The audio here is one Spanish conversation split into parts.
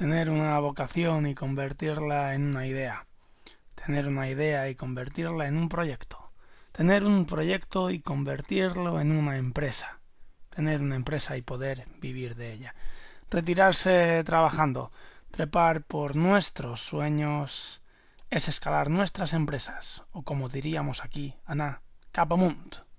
tener una vocación y convertirla en una idea, tener una idea y convertirla en un proyecto, tener un proyecto y convertirlo en una empresa, tener una empresa y poder vivir de ella, retirarse trabajando, trepar por nuestros sueños es escalar nuestras empresas, o como diríamos aquí, Ana, capamunt.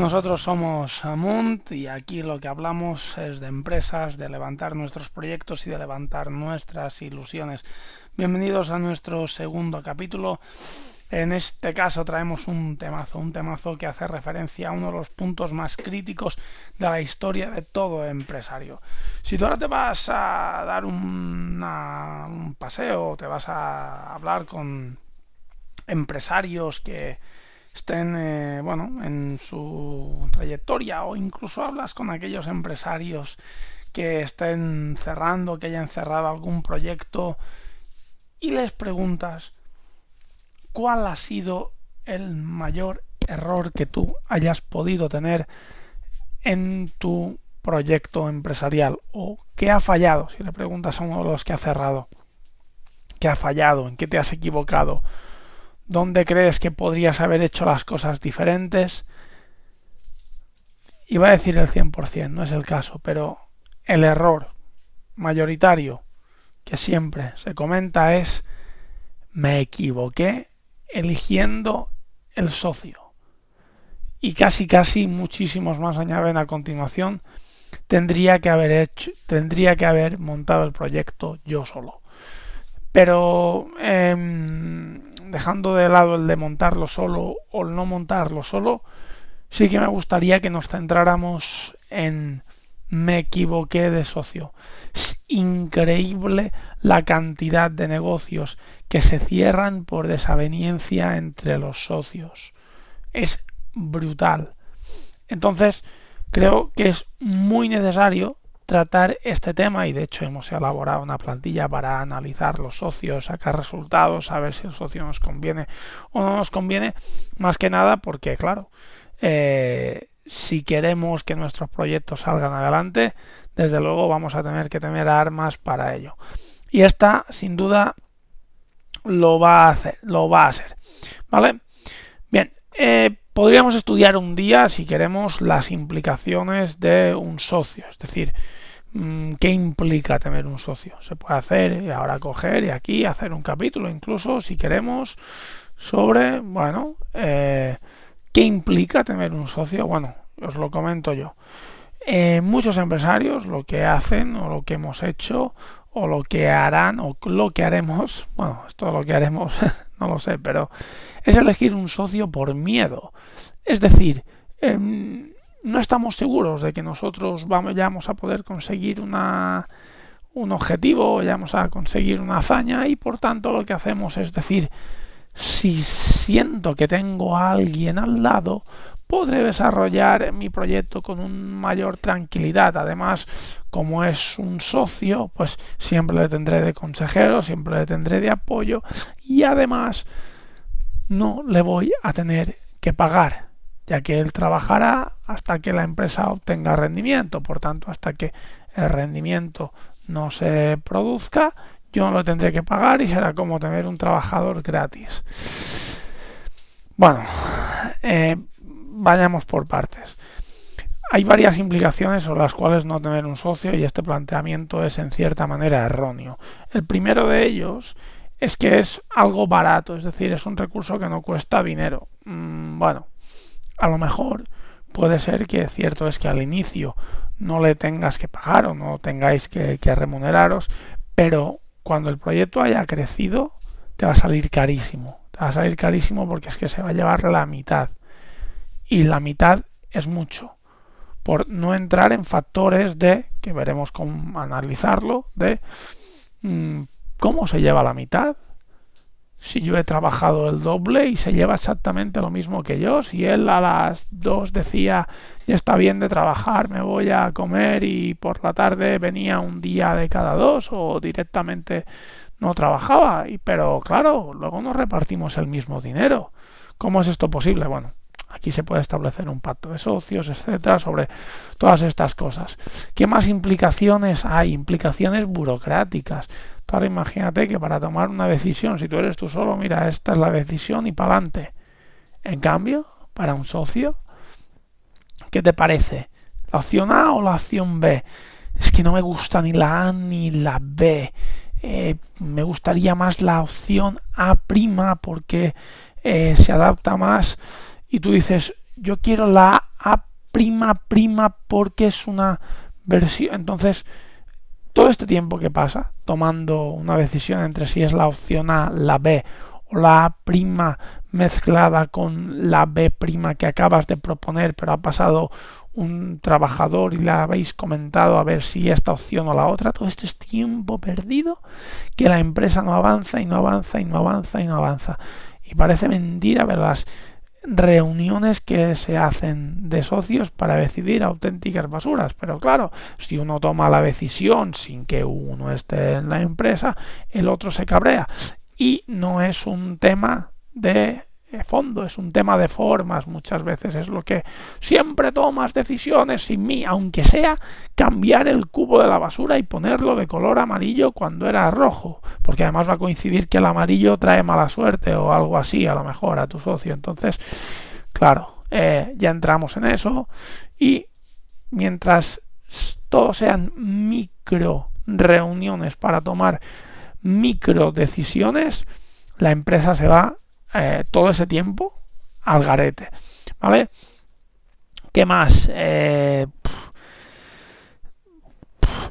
Nosotros somos Amunt y aquí lo que hablamos es de empresas, de levantar nuestros proyectos y de levantar nuestras ilusiones. Bienvenidos a nuestro segundo capítulo. En este caso traemos un temazo, un temazo que hace referencia a uno de los puntos más críticos de la historia de todo empresario. Si tú ahora te vas a dar un paseo, te vas a hablar con empresarios que estén eh, bueno en su trayectoria o incluso hablas con aquellos empresarios que estén cerrando, que hayan cerrado algún proyecto y les preguntas cuál ha sido el mayor error que tú hayas podido tener en tu proyecto empresarial o qué ha fallado, si le preguntas a uno de los que ha cerrado, qué ha fallado, en qué te has equivocado, dónde crees que podrías haber hecho las cosas diferentes, iba a decir el 100%, no es el caso, pero el error mayoritario que siempre se comenta es me equivoqué eligiendo el socio. Y casi casi muchísimos más añaden a continuación tendría que haber hecho tendría que haber montado el proyecto yo solo. Pero em, dejando de lado el de montarlo solo o el no montarlo solo, sí que me gustaría que nos centráramos en me equivoqué de socio. Es increíble la cantidad de negocios que se cierran por desaveniencia entre los socios. Es brutal. Entonces, creo que es muy necesario tratar este tema y de hecho hemos elaborado una plantilla para analizar los socios, sacar resultados, saber si el socio nos conviene o no nos conviene, más que nada porque, claro, eh, si queremos que nuestros proyectos salgan adelante, desde luego vamos a tener que tener armas para ello. Y esta, sin duda, lo va a hacer, lo va a hacer. ¿Vale? Bien, eh, podríamos estudiar un día, si queremos, las implicaciones de un socio, es decir, qué implica tener un socio. Se puede hacer ahora coger y aquí hacer un capítulo, incluso si queremos, sobre, bueno, eh, qué implica tener un socio. Bueno, os lo comento yo. Eh, muchos empresarios lo que hacen o lo que hemos hecho o lo que harán o lo que haremos, bueno, esto lo que haremos no lo sé, pero es elegir un socio por miedo. Es decir, eh, no estamos seguros de que nosotros vamos a poder conseguir una, un objetivo, vamos a conseguir una hazaña y por tanto lo que hacemos es decir, si siento que tengo a alguien al lado, podré desarrollar mi proyecto con un mayor tranquilidad. Además, como es un socio, pues siempre le tendré de consejero, siempre le tendré de apoyo y además no le voy a tener que pagar, ya que él trabajará hasta que la empresa obtenga rendimiento. Por tanto, hasta que el rendimiento no se produzca, yo lo tendré que pagar y será como tener un trabajador gratis. Bueno, eh, vayamos por partes. Hay varias implicaciones sobre las cuales no tener un socio y este planteamiento es en cierta manera erróneo. El primero de ellos es que es algo barato, es decir, es un recurso que no cuesta dinero. Mm, bueno, a lo mejor puede ser que cierto es que al inicio no le tengas que pagar o no tengáis que, remuneraros, pero cuando el proyecto haya crecido, te va a salir carísimo. Te va a salir carísimo porque es que se va a llevar la mitad. Y la mitad es mucho. Por no entrar en factores de, que veremos cómo analizarlo, de mmm, cómo se lleva la mitad, si yo he trabajado el doble y se lleva exactamente lo mismo que yo, si él a las dos decía ya está bien de trabajar, me voy a comer y por la tarde venía un día de cada dos o directamente no trabajaba, y, pero claro, luego nos repartimos el mismo dinero. ¿Cómo es esto posible? Bueno, aquí se puede establecer un pacto de socios, etcétera, sobre todas estas cosas. ¿Qué más implicaciones hay? Implicaciones burocráticas. Ahora imagínate que para tomar una decisión, si tú eres tú solo, mira, esta es la decisión y para adelante. En cambio, para un socio, ¿qué te parece? ¿La opción A o la opción B? Es que no me gusta ni la A ni la B. Eh, me gustaría más la opción A porque eh, se adapta más y tú dices yo quiero la A porque es una versión entonces todo este tiempo que pasa tomando una decisión entre si es la opción A, la B o la A prima mezclada con la B que acabas de proponer, pero ha pasado un trabajador y la habéis comentado a ver si esta opción o la otra, todo esto es tiempo perdido que la empresa no avanza y no avanza y no avanza y no avanza. Y parece mentira, ¿verdad? Reuniones que se hacen de socios para decidir auténticas basuras. Pero claro, si uno toma la decisión sin que uno esté en la empresa, el otro se cabrea. Y no es un tema de fondo, es un tema de formas, muchas veces es lo que siempre tomas decisiones sin mí, aunque sea cambiar el cubo de la basura y ponerlo de color amarillo cuando era rojo, porque además va a coincidir que el amarillo trae mala suerte o algo así a lo mejor a tu socio. Entonces, claro, eh, ya entramos en eso y mientras todos sean micro reuniones para tomar micro decisiones, la empresa se va eh, todo ese tiempo al garete. ¿Vale? ¿Qué más? Eh,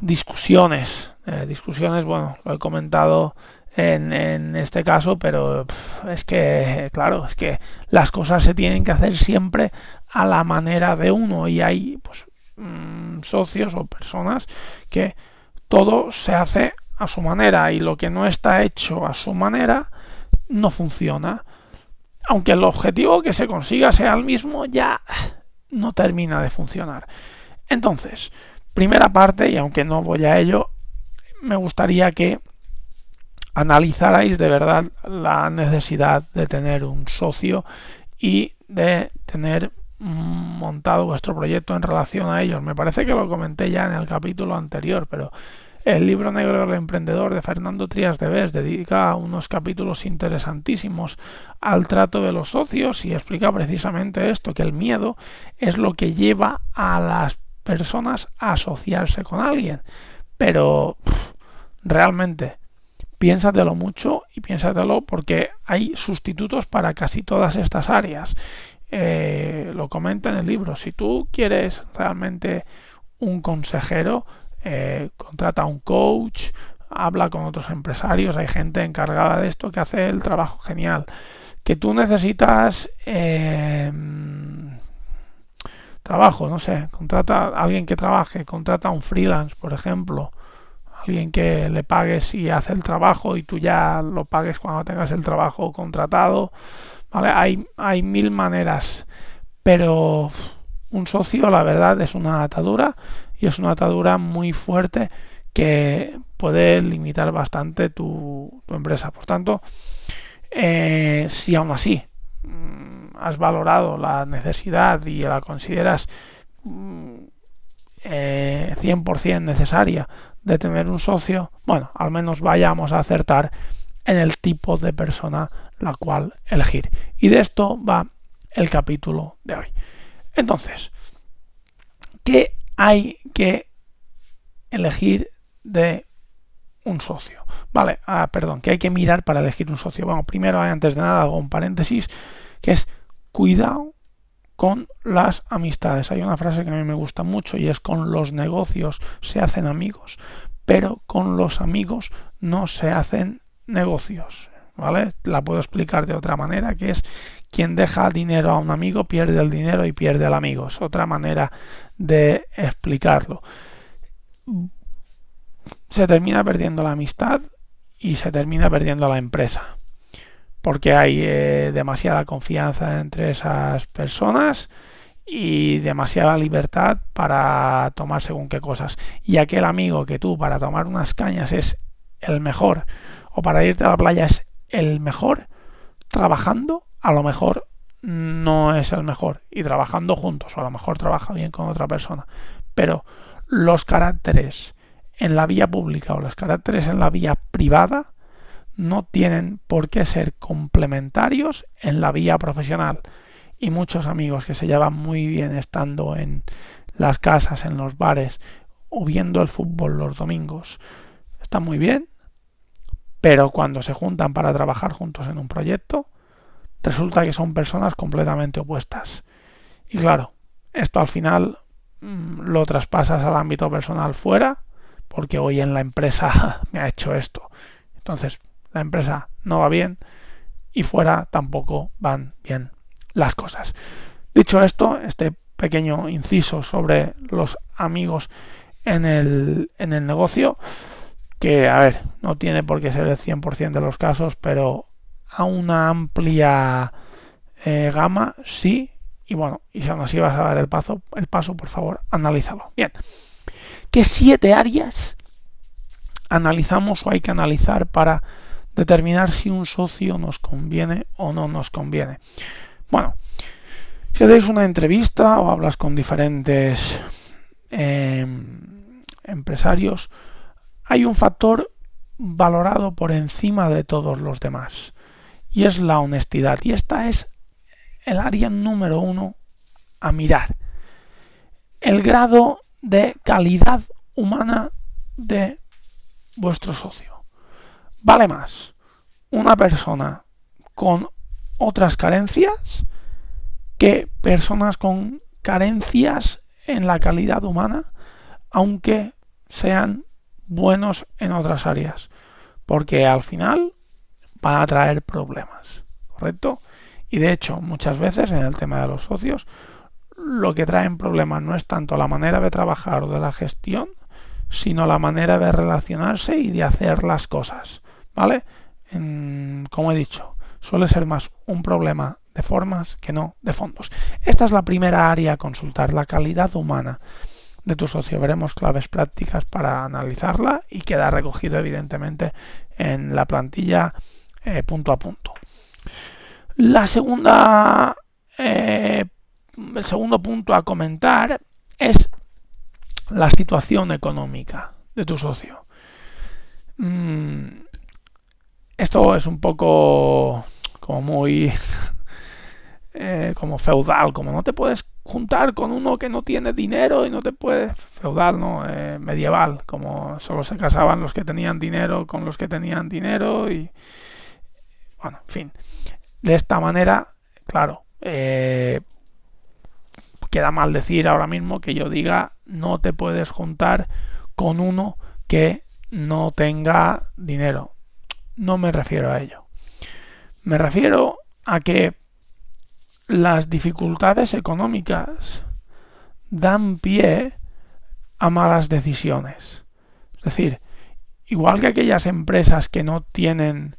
discusiones. Eh, discusiones, bueno, lo he comentado en, este caso, pero es que, claro, es que las cosas se tienen que hacer siempre a la manera de uno y hay pues, mm, socios o personas que todo se hace a su manera y lo que no está hecho a su manera no funciona. Aunque el objetivo que se consiga sea el mismo, ya no termina de funcionar. Entonces, primera parte, y aunque no voy a ello, me gustaría que analizarais de verdad la necesidad de tener un socio y de tener montado vuestro proyecto en relación a ellos. Me parece que lo comenté ya en el capítulo anterior, pero el libro negro del emprendedor de Fernando Trías de Bes dedica unos capítulos interesantísimos al trato de los socios y explica precisamente esto, que el miedo es lo que lleva a las personas a asociarse con alguien. Pero realmente piénsatelo mucho y piénsatelo porque hay sustitutos para casi todas estas áreas. Eh, lo comenta en el libro. Si tú quieres realmente un consejero, eh, contrata a un coach, habla con otros empresarios, hay gente encargada de esto que hace el trabajo genial. Que tú necesitas eh, trabajo, no sé, contrata a alguien que trabaje, contrata a un freelance, por ejemplo, alguien que le pagues y hace el trabajo y tú ya lo pagues cuando tengas el trabajo contratado. ¿vale? Hay, hay mil maneras, pero un socio, la verdad, es una atadura y es una atadura muy fuerte que puede limitar bastante tu, empresa. Por tanto, eh, si aún así mm, has valorado la necesidad y la consideras 100% eh, necesaria de tener un socio, bueno, al menos vayamos a acertar en el tipo de persona la cual elegir. Y de esto va el capítulo de hoy. Entonces, ¿qué hay que elegir de un socio. Vale, ah, perdón, que hay que mirar para elegir un socio. Bueno, primero, antes de nada, hago un paréntesis, que es cuidado con las amistades. Hay una frase que a mí me gusta mucho y es con los negocios se hacen amigos, pero con los amigos no se hacen negocios. ¿Vale? La puedo explicar de otra manera, que es quien deja dinero a un amigo pierde el dinero y pierde al amigo. Es otra manera de explicarlo. Se termina perdiendo la amistad y se termina perdiendo la empresa porque hay eh, demasiada confianza entre esas personas y demasiada libertad para tomar según qué cosas. Y aquel amigo que tú para tomar unas cañas es el mejor o para irte a la playa es el mejor, trabajando a lo mejor no es el mejor y trabajando juntos o a lo mejor trabaja bien con otra persona. Pero los caracteres en la vía pública o los caracteres en la vía privada no tienen por qué ser complementarios en la vía profesional. Y muchos amigos que se llevan muy bien estando en las casas, en los bares o viendo el fútbol los domingos, están muy bien, pero cuando se juntan para trabajar juntos en un proyecto, resulta que son personas completamente opuestas. Y claro, esto al final mm, lo traspasas al ámbito personal fuera, porque hoy en la empresa me ha hecho esto. Entonces, la empresa no va bien y fuera tampoco van bien las cosas. Dicho esto, este pequeño inciso sobre los amigos en el, en el negocio, que a ver, no tiene por qué ser el 100% de los casos, pero a una amplia eh, gama sí. Y bueno, y si aún así vas a dar el paso, el paso, por favor, analízalo. Bien. ¿Qué siete áreas analizamos o hay que analizar para determinar si un socio nos conviene o no nos conviene. Bueno, si hacéis una entrevista o hablas con diferentes em, empresarios, hay un factor valorado por encima de todos los demás y es la honestidad. Y esta es el área número uno a mirar. El grado de calidad humana de vuestro socio vale más una persona con otras carencias que personas con carencias en la calidad humana, aunque sean buenos en otras áreas, porque al final van a traer problemas, ¿correcto? Y de hecho, muchas veces en el tema de los socios, lo que traen problemas no es tanto la manera de trabajar o de la gestión, sino la manera de relacionarse y de hacer las cosas. ¿Vale? como he dicho, suele ser más un problema de formas que no de fondos. Esta es la primera área a consultar, la calidad humana de tu socio. Veremos claves prácticas para analizarla y queda recogido evidentemente en la plantilla eh, punto a punto. La segunda, eh, el segundo punto a comentar es la situación económica de tu socio. Mm, esto es un poco como muy eh, como feudal, como no te puedes juntar con uno que no tiene dinero y no te puedes feudal, no medieval, como solo se casaban los que tenían dinero con los que tenían dinero y bueno, en fin, de esta manera, claro, eh, queda mal decir ahora mismo que yo diga no te puedes juntar con uno que no tenga dinero no me refiero a ello. Me refiero a que las dificultades económicas dan pie a malas decisiones. Es decir, igual que aquellas empresas que no tienen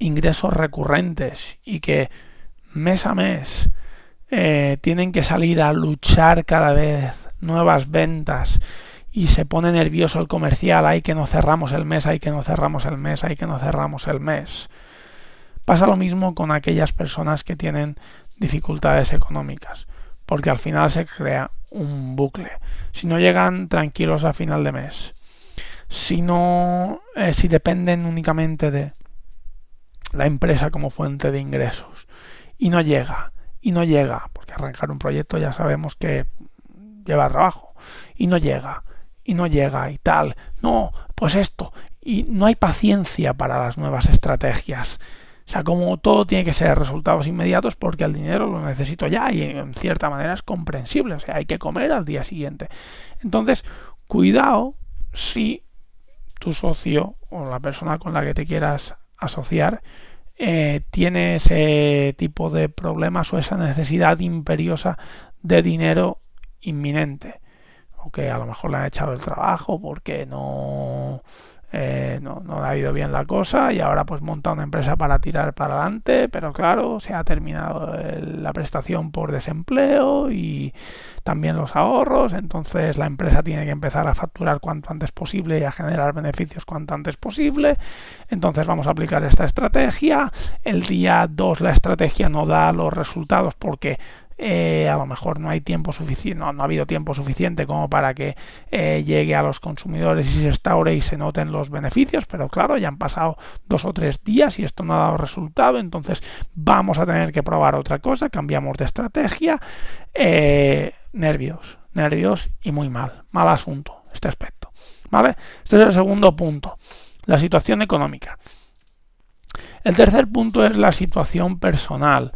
ingresos recurrentes y que mes a mes eh, tienen que salir a luchar cada vez nuevas ventas y se pone nervioso el comercial, hay que no cerramos el mes, hay que no cerramos el mes, hay que no cerramos el mes. Pasa lo mismo con aquellas personas que tienen dificultades económicas, porque al final se crea un bucle. Si no llegan tranquilos a final de mes, si no, eh, si dependen únicamente de la empresa como fuente de ingresos y no llega, y no llega, porque arrancar un proyecto ya sabemos que lleva trabajo, y no llega, y no llega y tal. No, pues esto. Y no hay paciencia para las nuevas estrategias. O sea, como todo tiene que ser resultados inmediatos porque el dinero lo necesito ya y en cierta manera es comprensible. O sea, hay que comer al día siguiente. Entonces, cuidado si tu socio o la persona con la que te quieras asociar eh, tiene ese tipo de problemas o esa necesidad imperiosa de dinero inminente. O que a lo mejor le han echado el trabajo porque no eh, no, no, ha ido bien la cosa y ahora pues monta una empresa para tirar para adelante, pero claro, se ha terminado la prestación por desempleo y también los ahorros, entonces la empresa tiene que empezar a facturar cuanto antes posible y a generar beneficios cuanto antes posible, entonces vamos a aplicar esta estrategia, el día 2 la estrategia no da los resultados porque eh, a lo mejor no hay tiempo suficiente, no, ha habido tiempo suficiente como para que eh, llegue a los consumidores y se restaure y se noten los beneficios, pero claro, ya han pasado dos o tres días y esto no ha dado resultado, entonces vamos a tener que probar otra cosa, cambiamos de estrategia, eh, nervios, nervios y muy mal, mal asunto este aspecto, ¿vale? Este es el segundo punto, la situación económica. El tercer punto es la situación personal.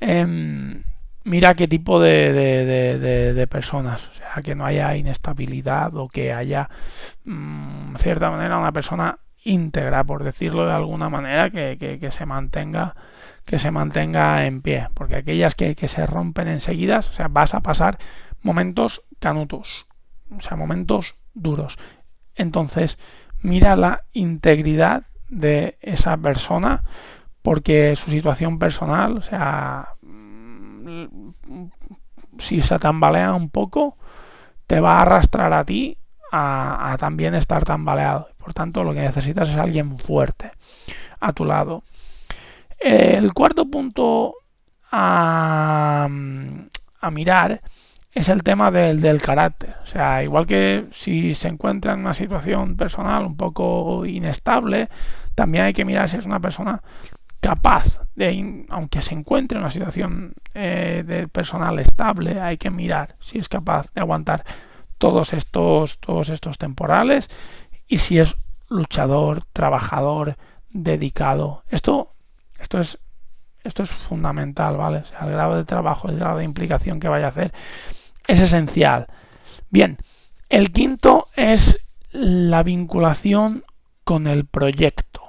Em, mira qué tipo de, personas, o sea, que no haya inestabilidad o que haya, mm, cierta manera, una persona íntegra, por decirlo de alguna manera, que, que, se mantenga que se mantenga en pie, porque aquellas que, que se rompen enseguida, o sea, vas a pasar momentos canutos, o sea, momentos duros. Entonces, mira la integridad de esa persona, porque su situación personal, o sea, si se tambalea un poco, te va a arrastrar a ti a, también estar tambaleado. Por tanto, lo que necesitas es alguien fuerte a tu lado. El cuarto punto a, mirar es el tema del, del, carácter. O sea, igual que si se encuentra en una situación personal un poco inestable, también hay que mirar si es una persona capaz de, aunque se encuentre en una situación eh, de personal estable, hay que mirar si es capaz de aguantar todos estos, todos estos temporales y si es luchador, trabajador, dedicado. Esto, esto es, esto es fundamental, ¿vale? O sea, el grado de trabajo, el grado de implicación que vaya a hacer es esencial. Bien, el quinto es la vinculación con el proyecto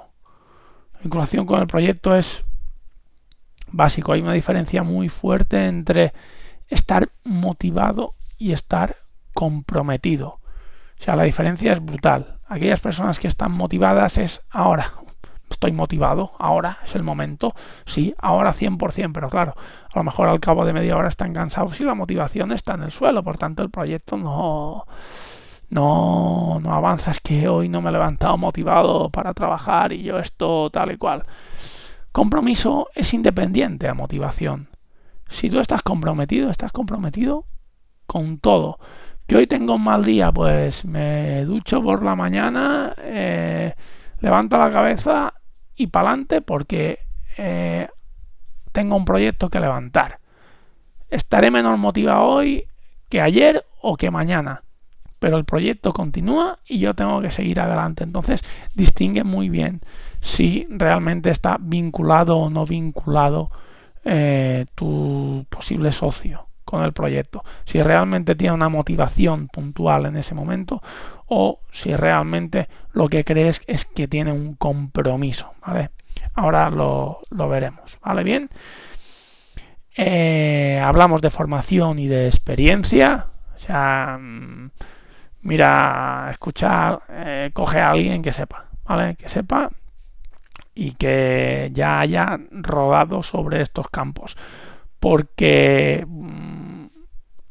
vinculación con el proyecto es básico. Hay una diferencia muy fuerte entre estar motivado y estar comprometido. O sea, la diferencia es brutal. Aquellas personas que están motivadas es ahora. Estoy motivado, ahora es el momento. Sí, ahora 100%, pero claro, a lo mejor al cabo de media hora están cansados y la motivación está en el suelo. Por tanto, el proyecto no, no, no avanzas que hoy no me he levantado motivado para trabajar y yo esto tal y cual. Compromiso es independiente a motivación. Si tú estás comprometido, estás comprometido con todo. Que hoy tengo un mal día, pues me ducho por la mañana, eh, levanto la cabeza y pa'lante porque eh, tengo un proyecto que levantar. Estaré menos motivado hoy que ayer o que mañana pero el proyecto continúa y yo tengo que seguir adelante. Entonces, distingue muy bien si realmente está vinculado o no vinculado eh, tu posible socio con el proyecto. Si realmente tiene una motivación puntual en ese momento o si realmente lo que crees es que tiene un compromiso. ¿vale? Ahora lo, veremos. ¿Vale? Bien. Eh, hablamos de formación y de experiencia. O sea, mm, mira, escuchar, eh, coge a alguien que sepa, ¿vale? Que sepa y que ya haya rodado sobre estos campos. Porque mm,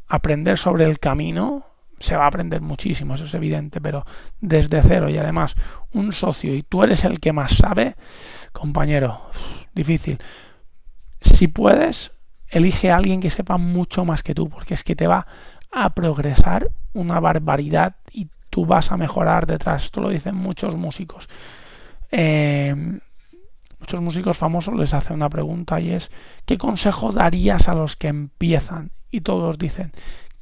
aprender sobre el camino se va a aprender muchísimo, eso es evidente, pero desde cero y además un socio y tú eres el que más sabe, compañero, difícil. Si puedes, elige a alguien que sepa mucho más que tú, porque es que te va a progresar una barbaridad y tú vas a mejorar detrás. Esto lo dicen muchos músicos. Eh, muchos músicos famosos les hace una pregunta y es ¿qué consejo darías a los que empiezan? Y todos dicen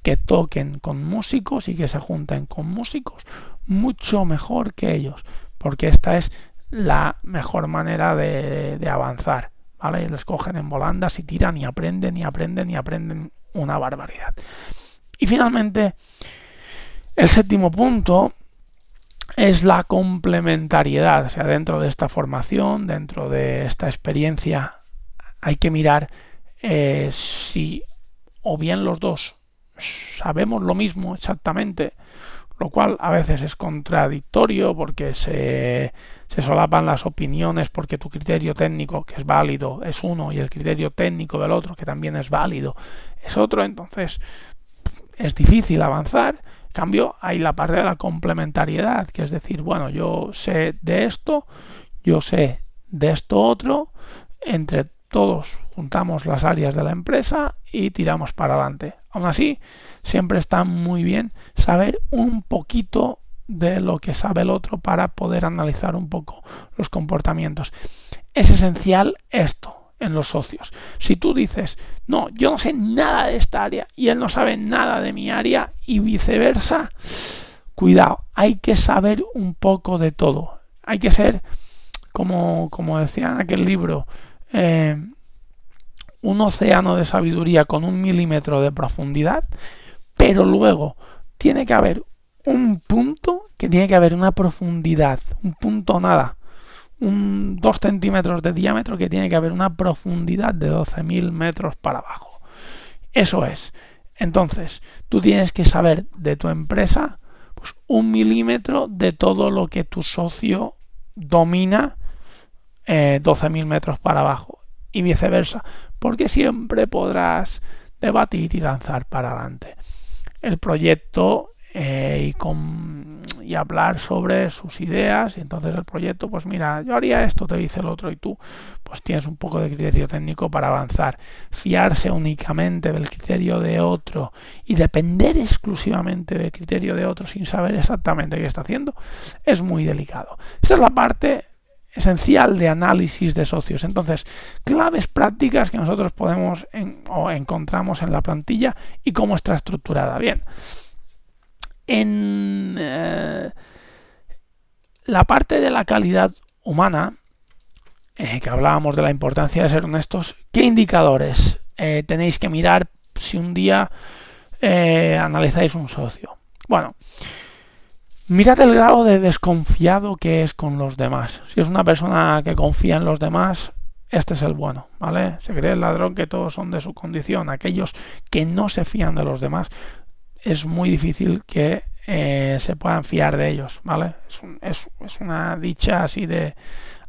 que toquen con músicos y que se junten con músicos mucho mejor que ellos, porque esta es la mejor manera de, de avanzar. ¿Vale? Les cogen en volandas y tiran y aprenden y aprenden y aprenden una barbaridad. Y finalmente, el séptimo punto es la complementariedad. O sea, dentro de esta formación, dentro de esta experiencia, hay que mirar eh, si o bien los dos sabemos lo mismo exactamente, lo cual a veces es contradictorio porque se, se solapan las opiniones porque tu criterio técnico, que es válido, es uno y el criterio técnico del otro, que también es válido, es otro, entonces es difícil avanzar. En cambio, hay la parte de la complementariedad, que es decir, bueno, yo sé de esto, yo sé de esto otro, entre todos juntamos las áreas de la empresa y tiramos para adelante. Aún así, siempre está muy bien saber un poquito de lo que sabe el otro para poder analizar un poco los comportamientos. Es esencial esto en los socios. Si tú dices, no, yo no sé nada de esta área y él no sabe nada de mi área y viceversa, cuidado, hay que saber un poco de todo. Hay que ser, como, como decía en aquel libro, eh, un océano de sabiduría con un milímetro de profundidad, pero luego tiene que haber un punto que tiene que haber una profundidad, un punto nada, un 2 centímetros de diámetro que tiene que haber una profundidad de 12.000 metros para abajo. Eso es. Entonces, tú tienes que saber de tu empresa pues, un milímetro de todo lo que tu socio domina eh, 12.000 metros para abajo y viceversa, porque siempre podrás debatir y lanzar para adelante. El proyecto eh, y, hablar sobre sus ideas y entonces el proyecto pues mira yo haría esto te dice el otro y tú pues tienes un poco de criterio técnico para avanzar fiarse únicamente del criterio de otro y depender exclusivamente del criterio de otro sin saber exactamente qué está haciendo es muy delicado esa es la parte esencial de análisis de socios. Entonces, claves prácticas que nosotros podemos o encontramos en la plantilla y cómo está estructurada. Bien, en eh, la parte de la calidad humana, eh, que hablábamos de la importancia de ser honestos, ¿qué indicadores eh, tenéis que mirar si un día analizáis un socio? Bueno, mirad el grado de desconfiado que es con los demás. Si es una persona que confía en los demás, este es el bueno, ¿vale? Se cree el ladrón que todos son de su condición. Aquellos que no se fían de los demás es muy difícil que eh, se puedan fiar de ellos, ¿vale? Es, es, una dicha así de,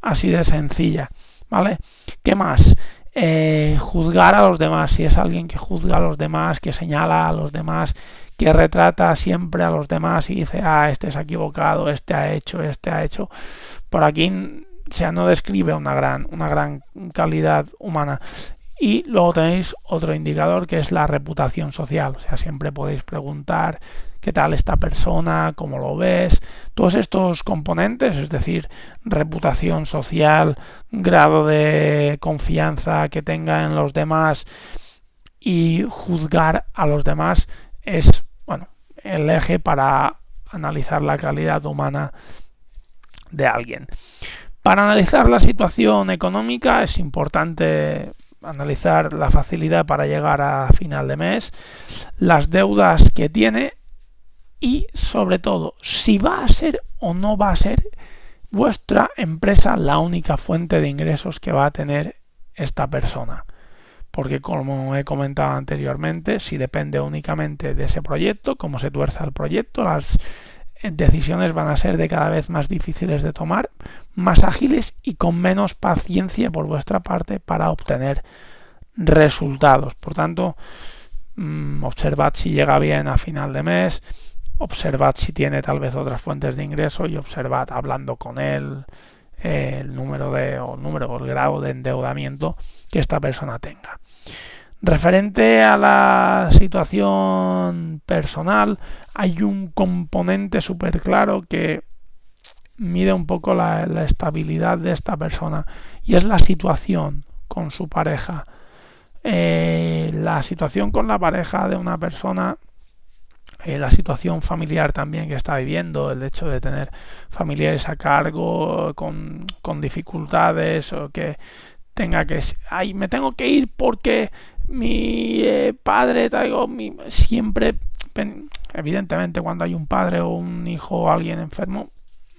así de sencilla, ¿vale? ¿Qué más? Eh, juzgar a los demás, si es alguien que juzga a los demás, que señala a los demás, que retrata siempre a los demás y dice, ah, este es equivocado, este ha hecho, este ha hecho, por aquí sea, no describe una gran, una gran calidad humana. Y luego tenéis otro indicador que es la reputación social. O sea, siempre podéis preguntar qué tal esta persona, cómo lo ves. Todos estos componentes, es decir, reputación social, grado de confianza que tenga en los demás y juzgar a los demás es, bueno, el eje para analizar la calidad humana de alguien. Para analizar la situación económica es importante analizar la facilidad para llegar a final de mes, las deudas que tiene y sobre todo si va a ser o no va a ser vuestra empresa la única fuente de ingresos que va a tener esta persona. Porque como he comentado anteriormente, si depende únicamente de ese proyecto, como se tuerza el proyecto, las decisiones van a ser de cada vez más difíciles de tomar, más ágiles y con menos paciencia por vuestra parte para obtener resultados. Por tanto, mm, observad si llega bien a final de mes, observad si tiene tal vez otras fuentes de ingreso y observad hablando con él eh, el número de o número o el grado de endeudamiento que esta persona tenga. Referente a la situación personal, hay un componente súper claro que mide un poco la, estabilidad de esta persona y es la situación con su pareja. Eh, la situación con la pareja de una persona eh, la situación familiar también que está viviendo, el hecho de tener familiares a cargo con, con dificultades o que tenga que ay me tengo que ir porque mi eh, padre traigo mi siempre evidentemente cuando hay un padre o un hijo o alguien enfermo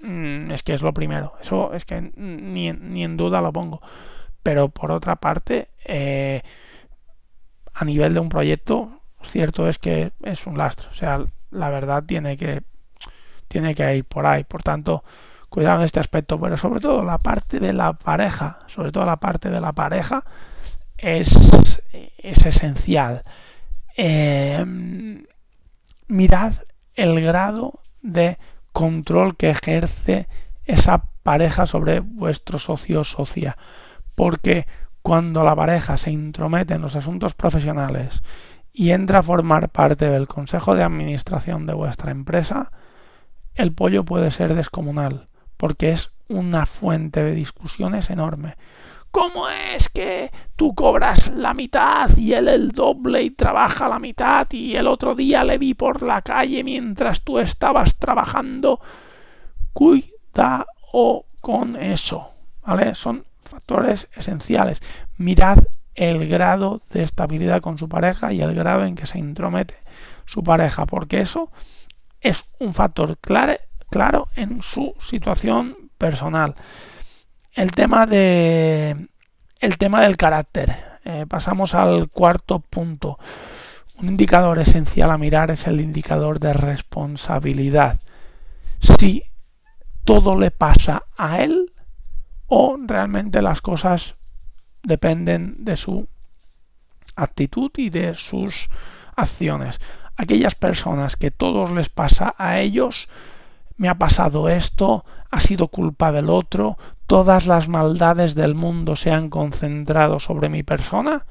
mm, es que es lo primero. Eso es que ni, ni en duda lo pongo. Pero por otra parte eh, a nivel de un proyecto cierto es que es un lastre. O sea la verdad tiene que tiene que ir por ahí. Por tanto cuidado en este aspecto, pero sobre todo la parte de la pareja, sobre todo la parte de la pareja es, es esencial. Eh, mirad el grado de control que ejerce esa pareja sobre vuestro socio o socia, porque cuando la pareja se intromete en los asuntos profesionales y entra a formar parte del consejo de administración de vuestra empresa, el pollo puede ser descomunal porque es una fuente de discusiones enorme. ¿Cómo es que tú cobras la mitad y él el doble y trabaja la mitad y el otro día le vi por la calle mientras tú estabas trabajando? Cuidado con eso, ¿vale? Son factores esenciales. Mirad el grado de estabilidad con su pareja y el grado en que se intromete su pareja, porque eso es un factor claro en su situación personal. El tema de el tema del carácter. Eh, pasamos al cuarto punto. Un indicador esencial a mirar es el indicador de responsabilidad. Si todo le pasa a él o realmente las cosas dependen de su actitud y de sus acciones. Aquellas personas que todos les pasa a ellos me ha pasado esto, ha sido culpa del otro, todas las maldades del mundo se han concentrado sobre mi persona,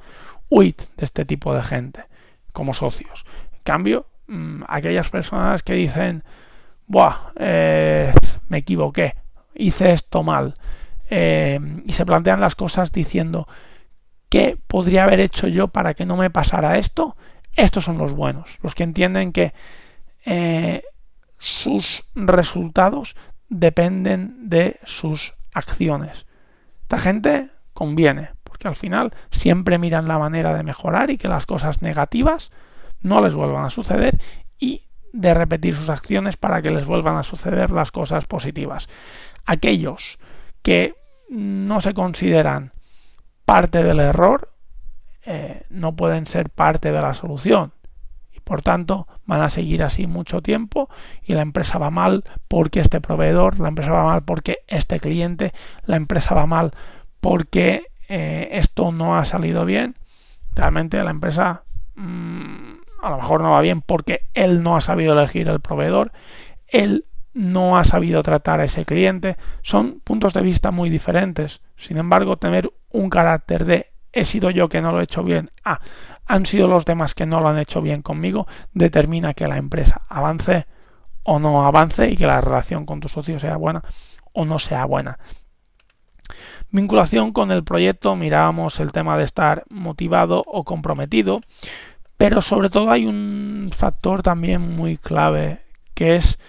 huid de este tipo de gente como socios. En cambio, mm, aquellas personas que dicen, Buah, eh, me equivoqué, hice esto mal, eh, y se plantean las cosas diciendo, ¿qué podría haber hecho yo para que no me pasara esto? Estos son los buenos, los que entienden que eh, sus resultados dependen de sus acciones. Esta gente conviene, porque al final siempre miran la manera de mejorar y que las cosas negativas no les vuelvan a suceder y de repetir sus acciones para que les vuelvan a suceder las cosas positivas. Aquellos que no se consideran parte del error eh, no pueden ser parte de la solución. Por tanto, van a seguir así mucho tiempo y la empresa va mal porque este proveedor, la empresa va mal porque este cliente, la empresa va mal porque eh, esto no ha salido bien. Realmente la empresa mmm, a lo mejor no va bien porque él no ha sabido elegir el proveedor, él no ha sabido tratar a ese cliente. Son puntos de vista muy diferentes. Sin embargo, tener un carácter de he sido yo que no lo he hecho bien, ah, han sido los demás que no lo han hecho bien conmigo, determina que la empresa avance o no avance y que la relación con tu socio sea buena o no sea buena. Vinculación con el proyecto, mirábamos el tema de estar motivado o comprometido, pero sobre todo hay un factor también muy clave que es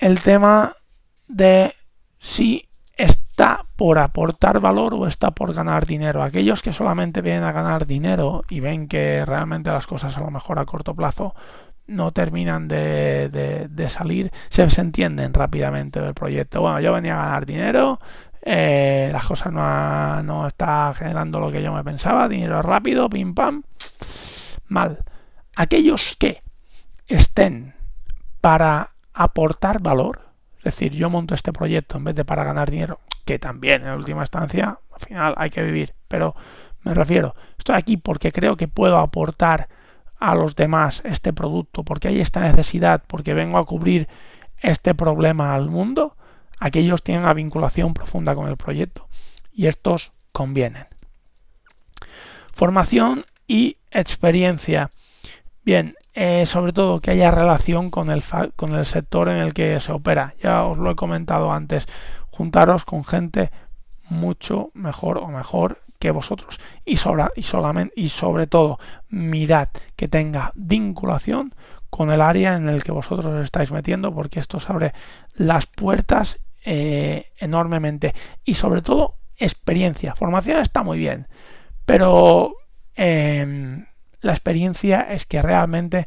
el tema de si está por aportar valor o está por ganar dinero. Aquellos que solamente vienen a ganar dinero y ven que realmente las cosas a lo mejor a corto plazo no terminan de, de, salir, se, entienden rápidamente del proyecto. Bueno, yo venía a ganar dinero, eh, las cosas no, no está generando lo que yo me pensaba, dinero rápido, pim pam, mal. Aquellos que estén para aportar valor, es decir, yo monto este proyecto en vez de para ganar dinero, que también en última instancia, al final hay que vivir, pero me refiero, estoy aquí porque creo que puedo aportar a los demás este producto, porque hay esta necesidad, porque vengo a cubrir este problema al mundo, aquellos tienen una vinculación profunda con el proyecto y estos convienen. Formación y experiencia. Bien, eh, sobre todo que haya relación con el, con el sector en el que se opera. Ya os lo he comentado antes juntaros con gente mucho mejor o mejor que vosotros y sobre, y solamente y sobre todo mirad que tenga vinculación con el área en el que vosotros os estáis metiendo, porque esto os abre las puertas eh, enormemente. Y sobre todo, experiencia. Formación está muy bien, pero em, la experiencia es que realmente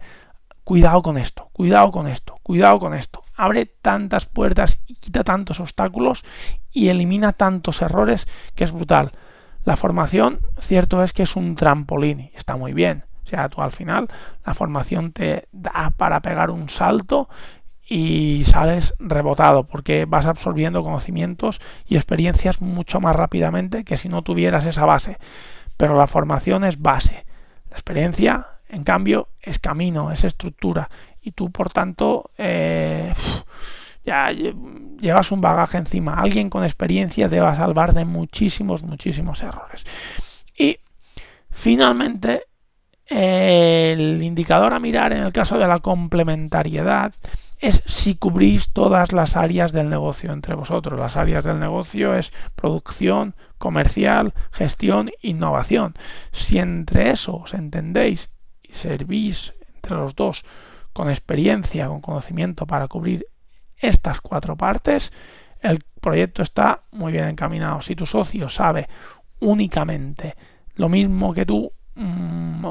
cuidado con esto, cuidado con esto, cuidado con esto. Abre tantas puertas y quita tantos obstáculos y elimina tantos errores que es brutal. La formación, cierto es que es un trampolín, está muy bien. O sea, tú al final la formación te da para pegar un salto y sales rebotado porque vas absorbiendo conocimientos y experiencias mucho más rápidamente que si no tuvieras esa base. Pero la formación es base. La experiencia, en cambio, es camino, es estructura. Y tú, por tanto, eh, ya llevas un bagaje encima. Alguien con experiencia te va a salvar de muchísimos, muchísimos errores. Y finalmente, el indicador a mirar en el caso de la complementariedad es si cubrís todas las áreas del negocio entre vosotros. Las áreas del negocio es producción, comercial, gestión, innovación. Si entre eso os entendéis y servís entre los dos con experiencia, con conocimiento para cubrir estas cuatro partes, el proyecto está muy bien encaminado. Si tu socio sabe únicamente lo mismo que tú, mm,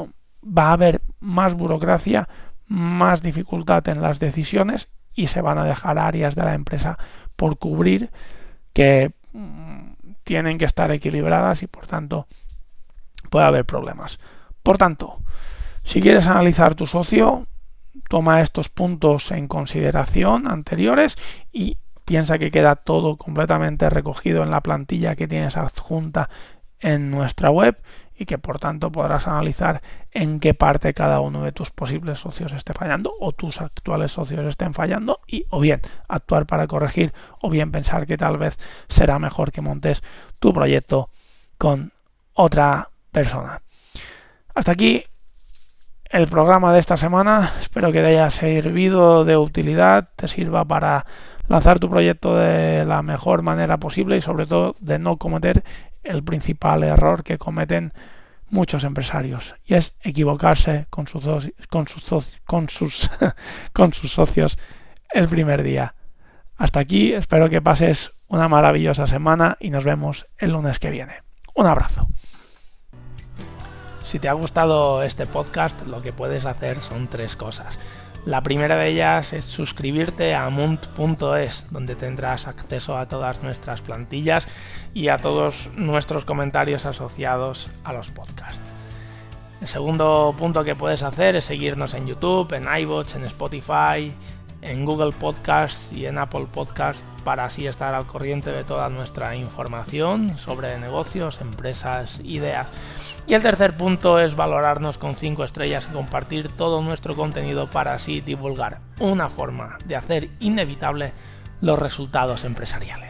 va a haber más burocracia, más dificultad en las decisiones y se van a dejar áreas de la empresa por cubrir que mm, tienen que estar equilibradas y por tanto puede haber problemas. Por tanto, si quieres analizar tu socio, toma estos puntos en consideración anteriores y piensa que queda todo completamente recogido en la plantilla que tienes adjunta en nuestra web y que por tanto podrás analizar en qué parte cada uno de tus posibles socios esté fallando o tus actuales socios estén fallando y o bien actuar para corregir o bien pensar que tal vez será mejor que montes tu proyecto con otra persona. Hasta aquí el programa de esta semana. Espero que te haya servido de utilidad, te sirva para lanzar tu proyecto de la mejor manera posible y sobre todo de no cometer el principal error que cometen muchos empresarios y es equivocarse con sus, con sus, con sus, con sus socios el primer día. Hasta aquí, espero que pases una maravillosa semana y nos vemos el lunes que viene. Un abrazo. Si te ha gustado este podcast, lo que puedes hacer son tres cosas. La primera de ellas es suscribirte a munt.es, donde tendrás acceso a todas nuestras plantillas y a todos nuestros comentarios asociados a los podcasts. El segundo punto que puedes hacer es seguirnos en YouTube, en iBots, en Spotify, en Google Podcasts y en Apple Podcasts para así estar al corriente de toda nuestra información sobre negocios, empresas, ideas. Y el tercer punto es valorarnos con 5 estrellas y compartir todo nuestro contenido para así divulgar una forma de hacer inevitable los resultados empresariales.